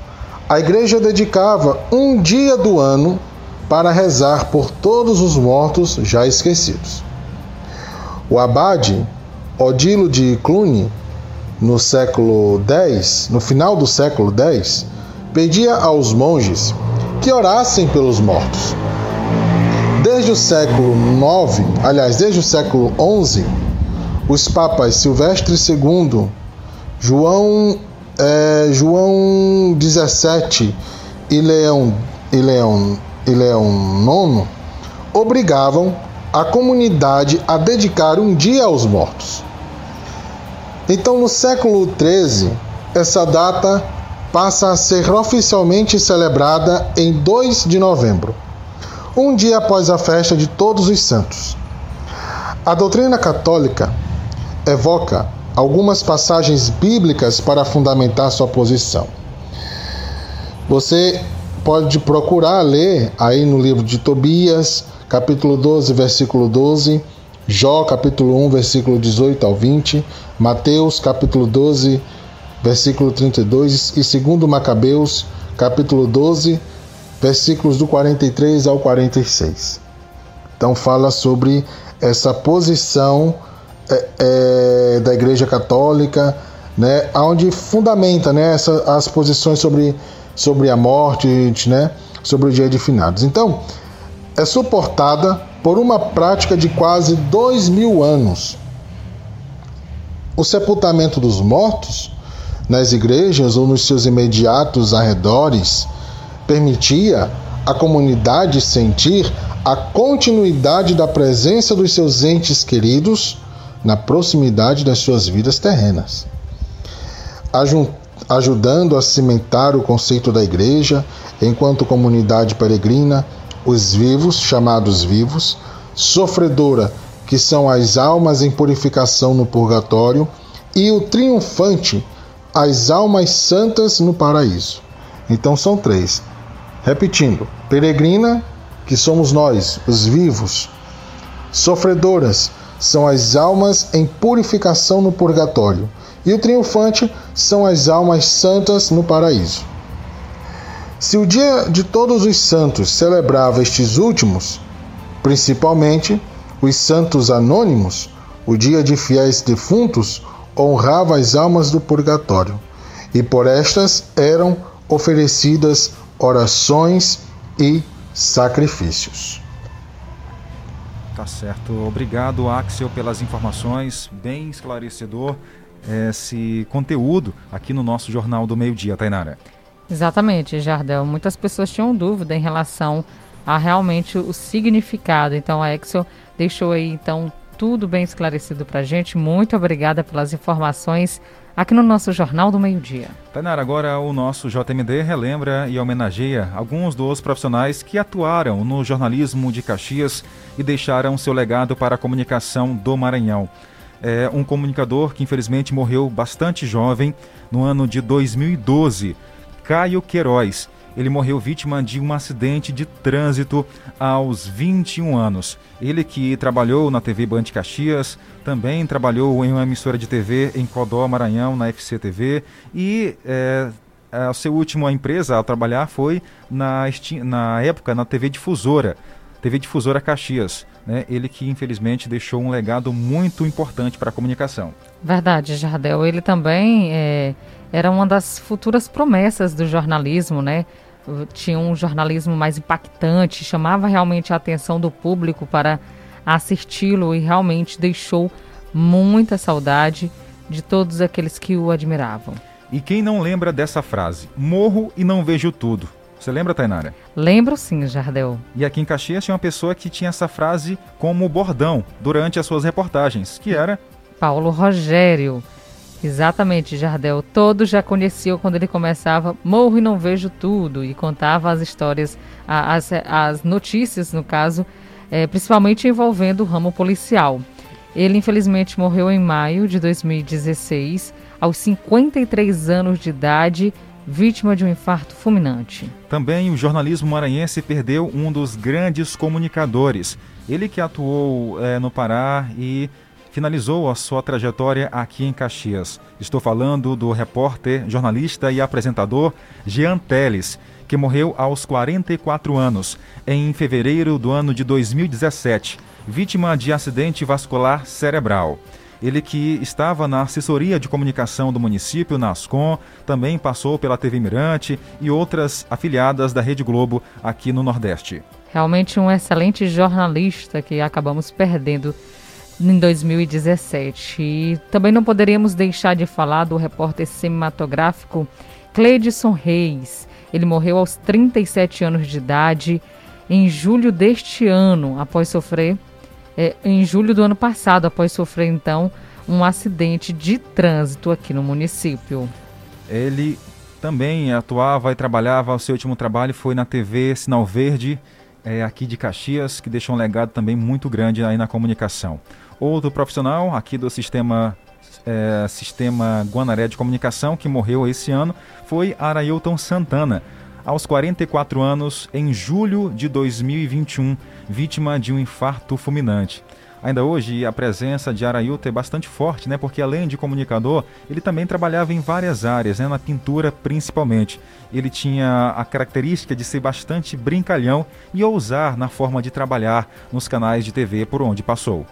a igreja dedicava um dia do ano para rezar por todos os mortos já esquecidos. O abade Odilo de Cluny, no século X, no final do século X, pedia aos monges que orassem pelos mortos. Desde o século IX, aliás, desde o século XI, os papas Silvestre II, João, é, João XVII e Leão, e, Leão, e Leão IX obrigavam a comunidade a dedicar um dia aos mortos. Então, no século XIII, essa data passa a ser oficialmente celebrada em 2 de novembro, um dia após a festa de Todos os Santos. A doutrina católica evoca algumas passagens bíblicas para fundamentar sua posição. Você pode procurar ler aí no livro de Tobias, capítulo 12, versículo 12 Jó capítulo 1, versículo 18 ao 20, Mateus capítulo 12, versículo 32 e segundo Macabeus capítulo 12, versículos do 43 ao 46. Então fala sobre essa posição é, é, da Igreja Católica, né, onde fundamenta né, essa, as posições sobre, sobre a morte, né, sobre o dia de finados. Então, é suportada por uma prática de quase dois mil anos. O sepultamento dos mortos nas igrejas ou nos seus imediatos arredores permitia à comunidade sentir a continuidade da presença dos seus entes queridos na proximidade das suas vidas terrenas, ajudando a cimentar o conceito da igreja enquanto comunidade peregrina os vivos, chamados vivos, sofredora, que são as almas em purificação no purgatório, e o triunfante, as almas santas no paraíso. Então são três. Repetindo: peregrina, que somos nós, os vivos. Sofredoras, são as almas em purificação no purgatório. E o triunfante são as almas santas no paraíso. Se o dia de todos os santos celebrava estes últimos, principalmente os santos anônimos, o dia de fiéis defuntos honrava as almas do purgatório, e por estas eram oferecidas orações e sacrifícios. Tá certo. Obrigado, Axel, pelas informações. Bem esclarecedor esse conteúdo aqui no nosso Jornal do Meio Dia, Tainara. Exatamente, Jardel. Muitas pessoas tinham dúvida em relação a realmente o significado. Então a Excel deixou aí então tudo bem esclarecido para a gente. Muito obrigada pelas informações aqui no nosso Jornal do Meio-Dia. Tainara, agora o nosso JMD relembra e homenageia alguns dos profissionais que atuaram no jornalismo de Caxias e deixaram seu legado para a comunicação do Maranhão. É um comunicador que infelizmente morreu bastante jovem no ano de 2012 Caio Queiroz. Ele morreu vítima de um acidente de trânsito aos 21 anos. Ele que trabalhou na TV Band Caxias, também trabalhou em uma emissora de TV em Codó, Maranhão, na FCTV e é, a sua última empresa a trabalhar foi na, na época na TV Difusora, TV Difusora Caxias. Né? Ele que infelizmente deixou um legado muito importante para a comunicação. Verdade, Jardel. Ele também é, era uma das futuras promessas do jornalismo, né? Tinha um jornalismo mais impactante, chamava realmente a atenção do público para assisti-lo e realmente deixou muita saudade de todos aqueles que o admiravam. E quem não lembra dessa frase? Morro e não vejo tudo. Você lembra, Tainara? Lembro sim, Jardel. E aqui em Caxias tinha uma pessoa que tinha essa frase como bordão durante as suas reportagens, que era Paulo Rogério. Exatamente, Jardel. Todos já conheciam quando ele começava Morro e Não Vejo Tudo e contava as histórias, as, as notícias, no caso, é, principalmente envolvendo o ramo policial. Ele, infelizmente, morreu em maio de 2016, aos 53 anos de idade, vítima de um infarto fulminante. Também o jornalismo maranhense perdeu um dos grandes comunicadores. Ele que atuou é, no Pará e finalizou a sua trajetória aqui em Caxias. Estou falando do repórter, jornalista e apresentador Jean Teles, que morreu aos 44 anos, em fevereiro do ano de 2017, vítima de acidente vascular cerebral. Ele que estava na assessoria de comunicação do município, na Ascom, também passou pela TV Mirante e outras afiliadas da Rede Globo aqui no Nordeste. Realmente um excelente jornalista que acabamos perdendo em 2017. E também não poderíamos deixar de falar do repórter cinematográfico Cleidson Reis. Ele morreu aos 37 anos de idade em julho deste ano, após sofrer, é, em julho do ano passado, após sofrer então um acidente de trânsito aqui no município. Ele também atuava e trabalhava, o seu último trabalho foi na TV Sinal Verde, é, aqui de Caxias, que deixou um legado também muito grande aí na comunicação. Outro profissional aqui do sistema é, sistema Guanaré de Comunicação que morreu esse ano foi Arailton Santana, aos 44 anos, em julho de 2021, vítima de um infarto fulminante. Ainda hoje, a presença de Arailton é bastante forte, né? Porque além de comunicador, ele também trabalhava em várias áreas, né? na pintura principalmente. Ele tinha a característica de ser bastante brincalhão e ousar na forma de trabalhar nos canais de TV por onde passou.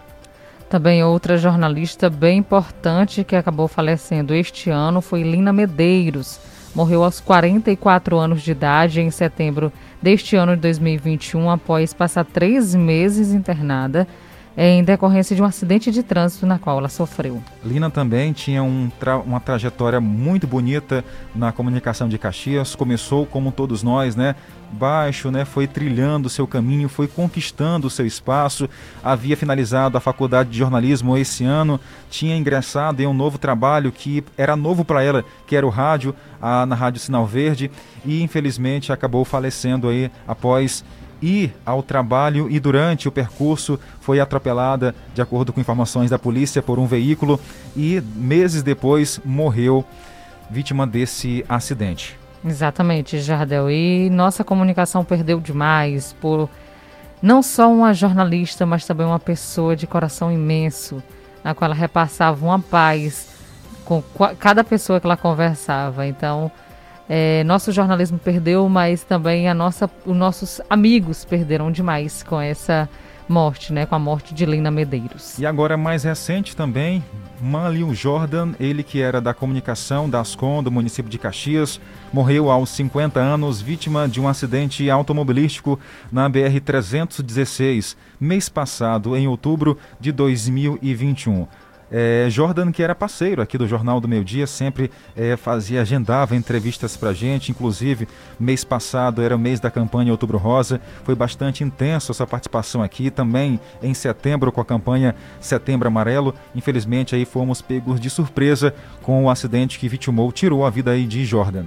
Também outra jornalista bem importante que acabou falecendo este ano foi Lina Medeiros. Morreu aos 44 anos de idade em setembro deste ano de 2021, após passar três meses internada em decorrência de um acidente de trânsito na qual ela sofreu. Lina também tinha um tra uma trajetória muito bonita na comunicação de Caxias. Começou como todos nós, né? Baixo, né? Foi trilhando seu caminho, foi conquistando o seu espaço. Havia finalizado a faculdade de jornalismo esse ano, tinha ingressado em um novo trabalho que era novo para ela, que era o rádio, a, na Rádio Sinal Verde, e infelizmente acabou falecendo aí após ir ao trabalho e durante o percurso foi atropelada, de acordo com informações da polícia, por um veículo e meses depois morreu vítima desse acidente. Exatamente, Jardel. E nossa comunicação perdeu demais por não só uma jornalista, mas também uma pessoa de coração imenso, na qual ela repassava uma paz com cada pessoa que ela conversava. Então, é, nosso jornalismo perdeu, mas também a nossa, os nossos amigos perderam demais com essa morte, né? Com a morte de Lina Medeiros. E agora mais recente também, Manlio Jordan, ele que era da comunicação da Ascom do município de Caxias, morreu aos 50 anos, vítima de um acidente automobilístico na BR 316, mês passado, em outubro de 2021. É, Jordan, que era parceiro aqui do Jornal do Meio Dia, sempre é, fazia, agendava entrevistas pra gente, inclusive mês passado era o mês da campanha Outubro Rosa, foi bastante intenso essa participação aqui, também em setembro com a campanha Setembro Amarelo, infelizmente aí fomos pegos de surpresa com o acidente que vitimou, tirou a vida aí de Jordan.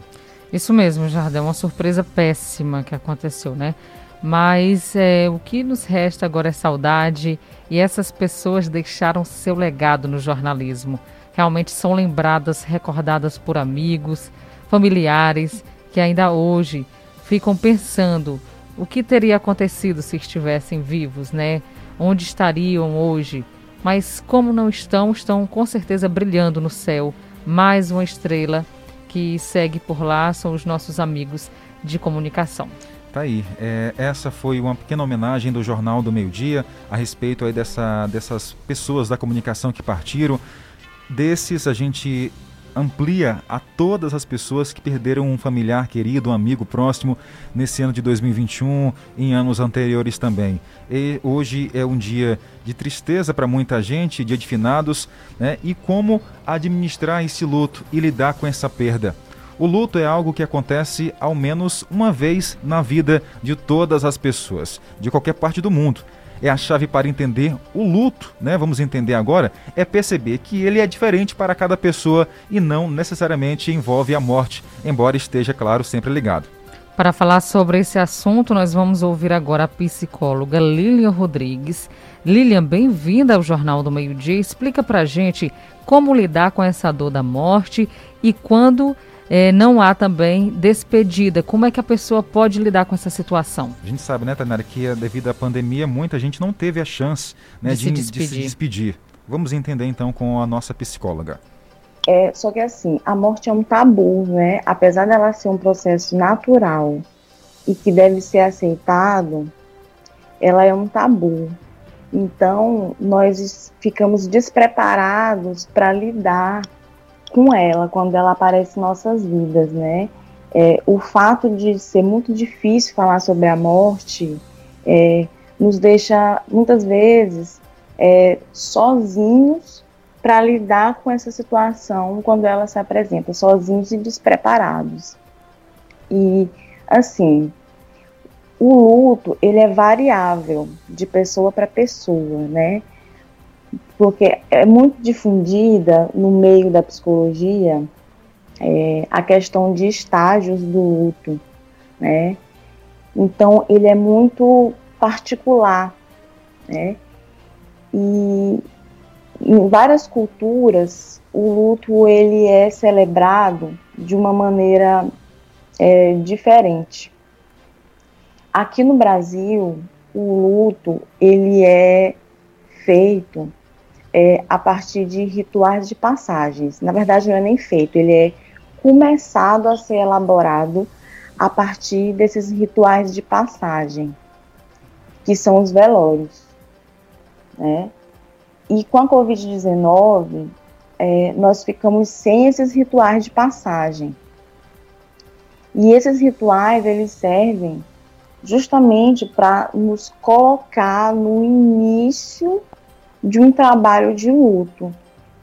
Isso mesmo, Jardim, uma surpresa péssima que aconteceu, né? Mas é, o que nos resta agora é saudade e essas pessoas deixaram seu legado no jornalismo. Realmente são lembradas, recordadas por amigos, familiares que ainda hoje ficam pensando o que teria acontecido se estivessem vivos, né? Onde estariam hoje? Mas como não estão, estão com certeza brilhando no céu. Mais uma estrela que segue por lá são os nossos amigos de comunicação. Tá aí. É, essa foi uma pequena homenagem do Jornal do Meio Dia a respeito aí dessa, dessas pessoas da comunicação que partiram. Desses a gente amplia a todas as pessoas que perderam um familiar querido, um amigo próximo nesse ano de 2021, em anos anteriores também. E hoje é um dia de tristeza para muita gente, dia de finados, né? E como administrar esse luto e lidar com essa perda. O luto é algo que acontece ao menos uma vez na vida de todas as pessoas, de qualquer parte do mundo. É a chave para entender o luto, né? Vamos entender agora, é perceber que ele é diferente para cada pessoa e não necessariamente envolve a morte, embora esteja, claro, sempre ligado. Para falar sobre esse assunto, nós vamos ouvir agora a psicóloga Lilian Rodrigues. Lilian, bem-vinda ao Jornal do Meio Dia. Explica para gente como lidar com essa dor da morte e quando eh, não há também despedida. Como é que a pessoa pode lidar com essa situação? A gente sabe, né, Tanara, que eh, devido à pandemia, muita gente não teve a chance né, De de, se de se despedir. despedir. Vamos entender então com a nossa psicóloga. É, só que assim, a morte é um tabu, né? Apesar dela ser um processo natural e que deve ser aceitado, ela é um tabu. Então, nós ficamos despreparados para lidar com ela quando ela aparece em nossas vidas, né? É, o fato de ser muito difícil falar sobre a morte é, nos deixa muitas vezes é, sozinhos para lidar com essa situação quando ela se apresenta, sozinhos e despreparados. E assim, o luto ele é variável de pessoa para pessoa, né? Porque é muito difundida no meio da psicologia é, a questão de estágios do luto, né? Então ele é muito particular, né? E em várias culturas o luto ele é celebrado de uma maneira é, diferente. Aqui no Brasil o luto ele é feito é, a partir de rituais de passagens. Na verdade não é nem feito, ele é começado a ser elaborado a partir desses rituais de passagem, que são os velórios, né? E com a Covid-19, é, nós ficamos sem esses rituais de passagem. E esses rituais, eles servem justamente para nos colocar no início de um trabalho de luto,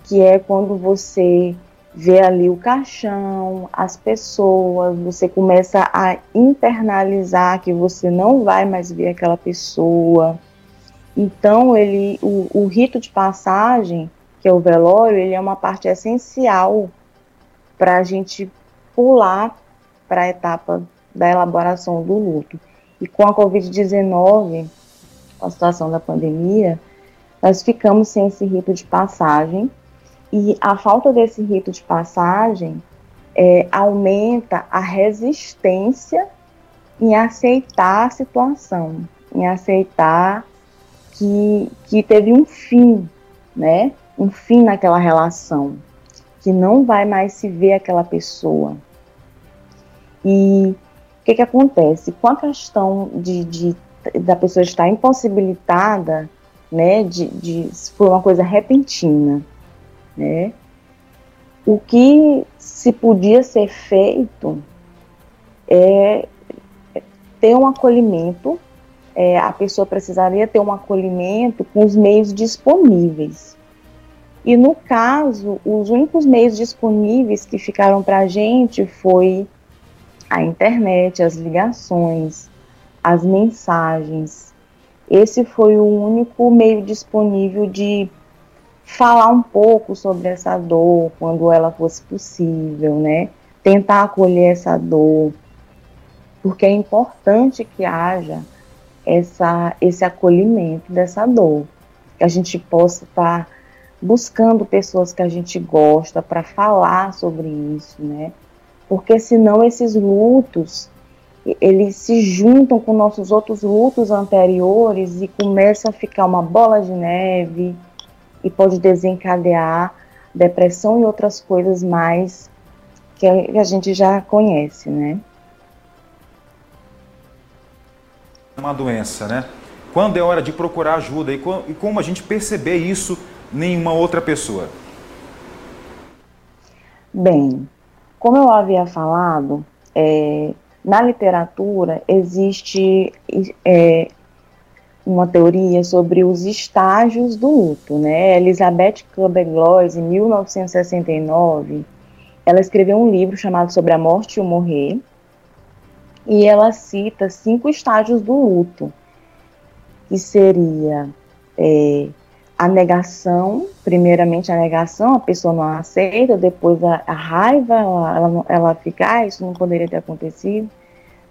que é quando você vê ali o caixão, as pessoas, você começa a internalizar que você não vai mais ver aquela pessoa. Então, ele, o, o rito de passagem, que é o velório, ele é uma parte essencial para a gente pular para a etapa da elaboração do luto. E com a Covid-19, com a situação da pandemia, nós ficamos sem esse rito de passagem e a falta desse rito de passagem é, aumenta a resistência em aceitar a situação, em aceitar que, que teve um fim, né? Um fim naquela relação, que não vai mais se ver aquela pessoa. E o que, que acontece? Com a questão de, de da pessoa estar impossibilitada, né, de, de for uma coisa repentina, né, o que se podia ser feito é ter um acolhimento, é, a pessoa precisaria ter um acolhimento com os meios disponíveis. E no caso, os únicos meios disponíveis que ficaram para a gente foi a internet, as ligações, as mensagens. Esse foi o único meio disponível de falar um pouco sobre essa dor quando ela fosse possível, né? Tentar acolher essa dor, porque é importante que haja essa, esse acolhimento dessa dor, que a gente possa estar buscando pessoas que a gente gosta para falar sobre isso, né? Porque senão esses lutos eles se juntam com nossos outros lutos anteriores e começa a ficar uma bola de neve e pode desencadear depressão e outras coisas mais que a gente já conhece, né? Uma doença, né? Quando é hora de procurar ajuda e, e como a gente perceber isso em uma outra pessoa? Bem, como eu havia falado, é, na literatura existe é, uma teoria sobre os estágios do luto, né? Elizabeth Kubler-Ross, em 1969, ela escreveu um livro chamado Sobre a Morte e o Morrer, e ela cita cinco estágios do luto, que seria é, a negação, primeiramente a negação, a pessoa não aceita, depois a, a raiva, ela, ela, ela fica, ah, isso não poderia ter acontecido,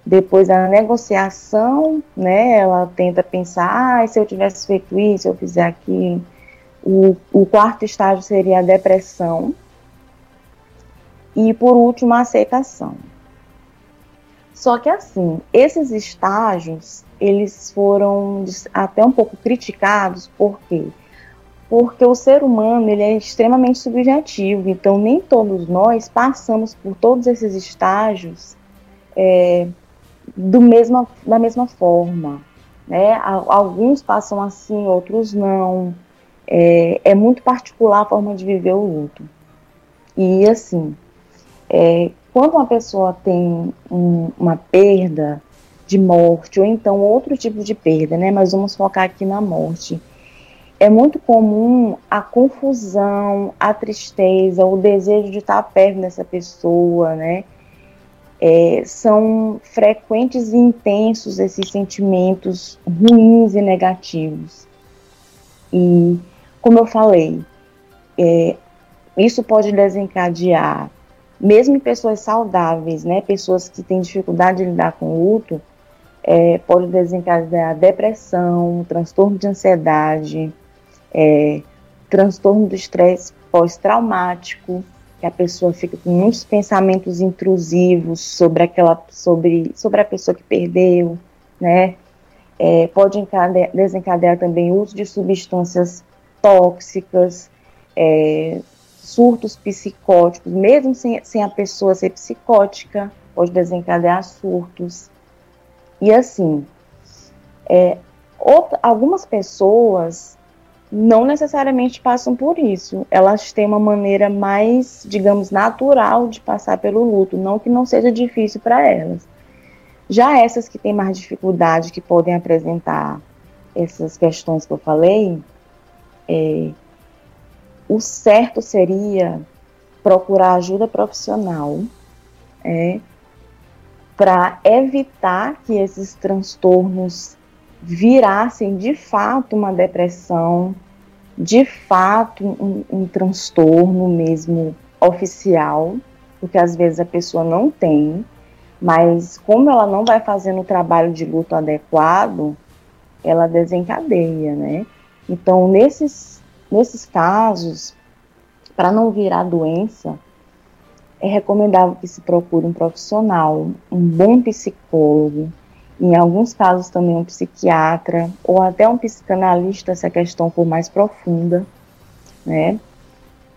depois a negociação, né, ela tenta pensar, ah, se eu tivesse feito isso, se eu fizer aquilo, o, quarto estágio seria a depressão, e por último a aceitação. Só que assim, esses estágios, eles foram até um pouco criticados, por quê? Porque o ser humano, ele é extremamente subjetivo, então nem todos nós passamos por todos esses estágios é, do mesma, da mesma forma, né? Alguns passam assim, outros não, é, é muito particular a forma de viver o luto. E assim, é, quando uma pessoa tem um, uma perda de morte, ou então outro tipo de perda, né? Mas vamos focar aqui na morte. É muito comum a confusão, a tristeza, o desejo de estar perto dessa pessoa, né? É, são frequentes e intensos esses sentimentos ruins e negativos. E, como eu falei, é, isso pode desencadear mesmo em pessoas saudáveis, né, pessoas que têm dificuldade de lidar com o luto, é, pode desencadear depressão, transtorno de ansiedade, é, transtorno do estresse pós-traumático, que a pessoa fica com muitos pensamentos intrusivos sobre aquela, sobre, sobre a pessoa que perdeu, né? É, pode encadear, desencadear também o uso de substâncias tóxicas, é, surtos psicóticos, mesmo sem, sem a pessoa ser psicótica, pode desencadear surtos. E assim, é, outra, algumas pessoas não necessariamente passam por isso. Elas têm uma maneira mais, digamos, natural de passar pelo luto, não que não seja difícil para elas. Já essas que têm mais dificuldade, que podem apresentar essas questões que eu falei, é, o certo seria procurar ajuda profissional é, para evitar que esses transtornos virassem de fato uma depressão, de fato um, um transtorno mesmo oficial, porque às vezes a pessoa não tem, mas como ela não vai fazendo o trabalho de luto adequado, ela desencadeia, né? Então, nesses Nesses casos, para não virar doença, é recomendável que se procure um profissional, um bom psicólogo, em alguns casos também um psiquiatra ou até um psicanalista se a questão for mais profunda, né?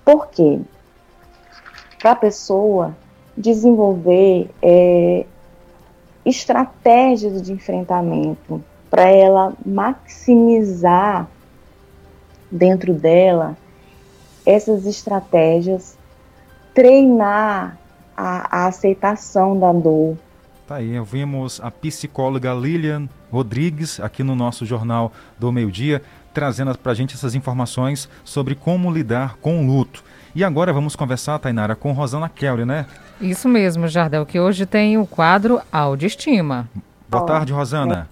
Por quê? Para a pessoa desenvolver é, estratégias de enfrentamento, para ela maximizar dentro dela essas estratégias, treinar a, a aceitação da dor. Tá aí, ouvimos a psicóloga Lilian Rodrigues aqui no nosso Jornal do Meio Dia, trazendo para a gente essas informações sobre como lidar com o luto. E agora vamos conversar, Tainara, com Rosana Kelly, né? Isso mesmo, Jardel, que hoje tem o quadro Autoestima. Boa tarde, Rosana.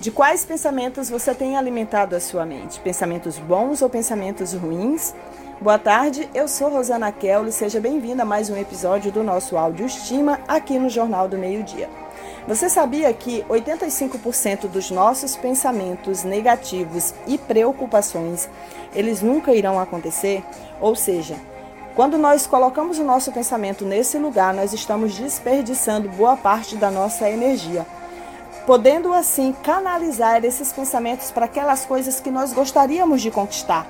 De quais pensamentos você tem alimentado a sua mente? Pensamentos bons ou pensamentos ruins? Boa tarde, eu sou Rosana Kelly, seja bem-vinda a mais um episódio do nosso Áudio Estima aqui no Jornal do Meio Dia. Você sabia que 85% dos nossos pensamentos negativos e preocupações, eles nunca irão acontecer? Ou seja, quando nós colocamos o nosso pensamento nesse lugar, nós estamos desperdiçando boa parte da nossa energia podendo assim canalizar esses pensamentos para aquelas coisas que nós gostaríamos de conquistar.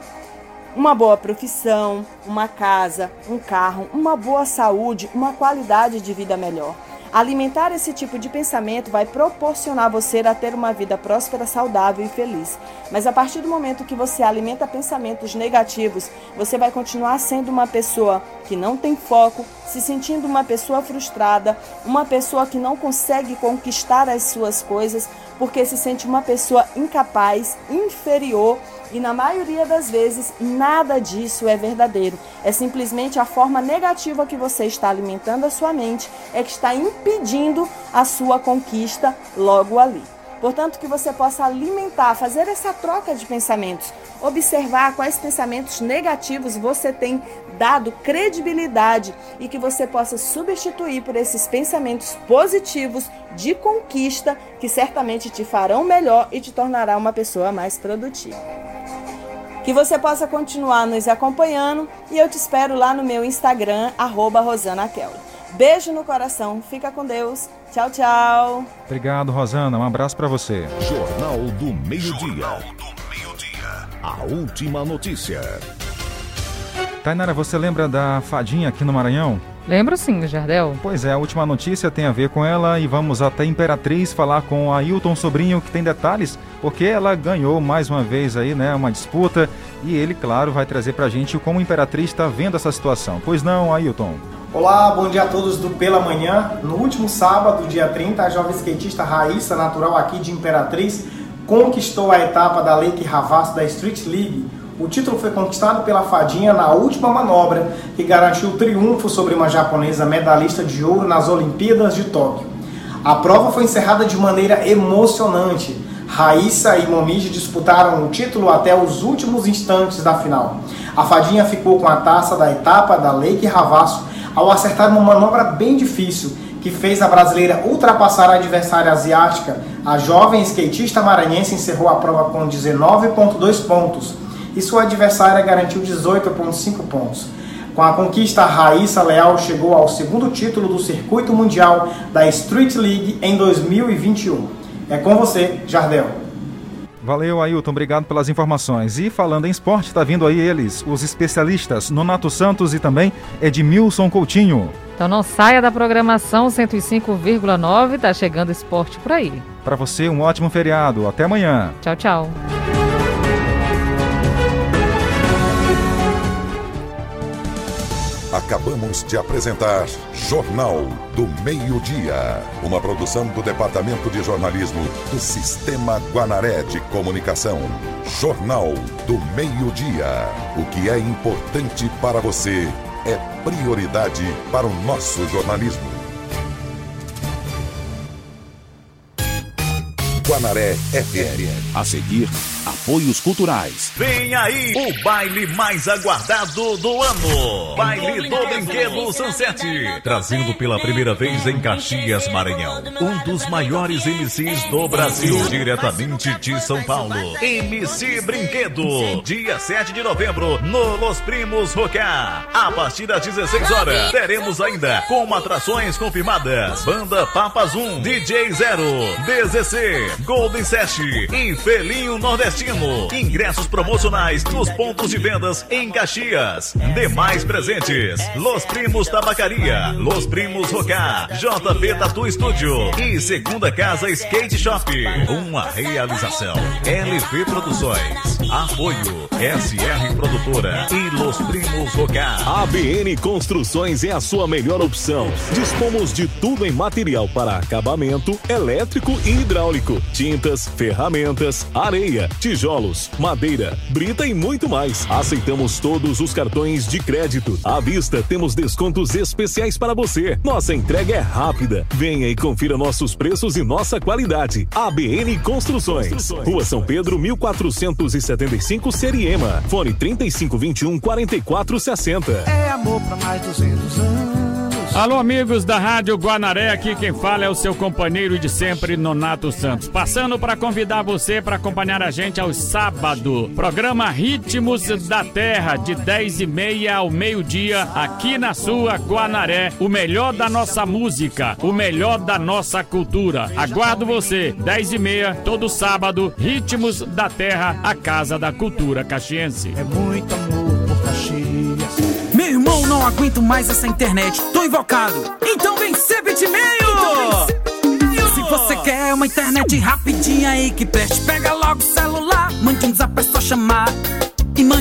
Uma boa profissão, uma casa, um carro, uma boa saúde, uma qualidade de vida melhor. Alimentar esse tipo de pensamento vai proporcionar você a ter uma vida próspera, saudável e feliz. Mas a partir do momento que você alimenta pensamentos negativos, você vai continuar sendo uma pessoa que não tem foco, se sentindo uma pessoa frustrada, uma pessoa que não consegue conquistar as suas coisas, porque se sente uma pessoa incapaz, inferior E na maioria das vezes, nada disso é verdadeiro. É simplesmente a forma negativa que você está alimentando a sua mente é que está impedindo a sua conquista logo ali. Portanto, que você possa alimentar, fazer essa troca de pensamentos, observar quais pensamentos negativos você tem dado credibilidade e que você possa substituir por esses pensamentos positivos de conquista que certamente te farão melhor e te tornará uma pessoa mais produtiva. Que você possa continuar nos acompanhando e eu te espero lá no meu Instagram, arroba. Beijo no coração, fica com Deus. Tchau, tchau. Obrigado, Rosana. Um abraço para você. Jornal do Meio-Dia. A última notícia. Tainara, você lembra da fadinha aqui no Maranhão? Lembro sim, Jardel. Pois é, a última notícia tem a ver com ela e vamos até Imperatriz falar com a Ailton Sobrinho, que tem detalhes, porque ela ganhou mais uma vez aí, né, uma disputa e ele, claro, vai trazer pra gente como a Imperatriz está vendo essa situação. Pois não, Ailton? Olá, bom dia a todos do Pela Manhã. No último sábado, dia 30, a jovem skatista Raíssa, natural aqui de Imperatriz, conquistou a etapa da Lake Havasu da Street League. O título foi conquistado pela Fadinha na última manobra, que garantiu o triunfo sobre uma japonesa medalhista de ouro nas Olimpíadas de Tóquio. A prova foi encerrada de maneira emocionante. Raíssa e Momiji disputaram o título até os últimos instantes da final. A Fadinha ficou com a taça da etapa da Lake Havasu ao acertar uma manobra bem difícil que fez a brasileira ultrapassar a adversária asiática. A jovem skatista maranhense encerrou a prova com 19,2 pontos e sua adversária garantiu 18,5 pontos. Com a conquista, Raíssa Leal chegou ao segundo título do circuito mundial da Street League em 2021. É com você, Jardel. Valeu, Ailton. Obrigado pelas informações. E falando em esporte, está vindo aí eles, os especialistas Nonato Santos e também Edmilson Coutinho. Então não saia da programação 105,9, tá chegando esporte por aí. Para você, um ótimo feriado. Até amanhã. Tchau, tchau. Acabamos de apresentar Jornal do Meio-Dia, uma produção do Departamento de Jornalismo do Sistema Guanaré de Comunicação. Jornal do Meio-Dia. O que é importante para você é prioridade para o nosso jornalismo. Guanaré FM. A seguir, apoios culturais. Vem aí o baile mais aguardado do ano. Baile do Brinquedo Sunset. Trazendo pela primeira vez em Caxias, Maranhão. Um dos maiores MCs do Brasil. Diretamente de São Paulo. MC Brinquedo. Dia 7 de novembro, no Los Primos Rocar. A partir das 16 horas, teremos ainda como atrações confirmadas. Banda Papa Zoom, DJ Zero, DZC, Golden Sesh e Felinho Ingressos promocionais nos pontos de vendas em Caxias. Demais presentes: Los Primos Tabacaria, Los Primos Rocar, JP Tatu Studio e Segunda Casa Skate Shop. Uma realização: LP Produções. Apoio: SR Produtora e Los Primos Rocar. ABN Construções é a sua melhor opção. Dispomos de tudo em material para acabamento, elétrico e hidráulico tintas, ferramentas, areia, tijolos, madeira, brita e muito mais. Aceitamos todos os cartões de crédito. À vista, temos descontos especiais para você. Nossa entrega é rápida. Venha e confira nossos preços e nossa qualidade. ABN Construções. Rua São Pedro, 1475, Seriema. Fone 3521 4460. É amor pra mais 200 anos. Alô, amigos da Rádio Guanaré, aqui quem fala é o seu companheiro de sempre, Nonato Santos. Passando para convidar você para acompanhar a gente aos sábados. Programa Ritmos da Terra, de 10 e meia ao meio-dia, aqui na sua Guanaré. O melhor da nossa música, o melhor da nossa cultura. Aguardo você, 10 e meia, todo sábado, Ritmos da Terra, a Casa da Cultura Caxiense. É muito amor irmão, não aguento mais essa internet. Tô invocado. Então vem ser bitmail! Se você quer uma internet rapidinha aí que preste, pega logo o celular. Mande um zap, é só chamar.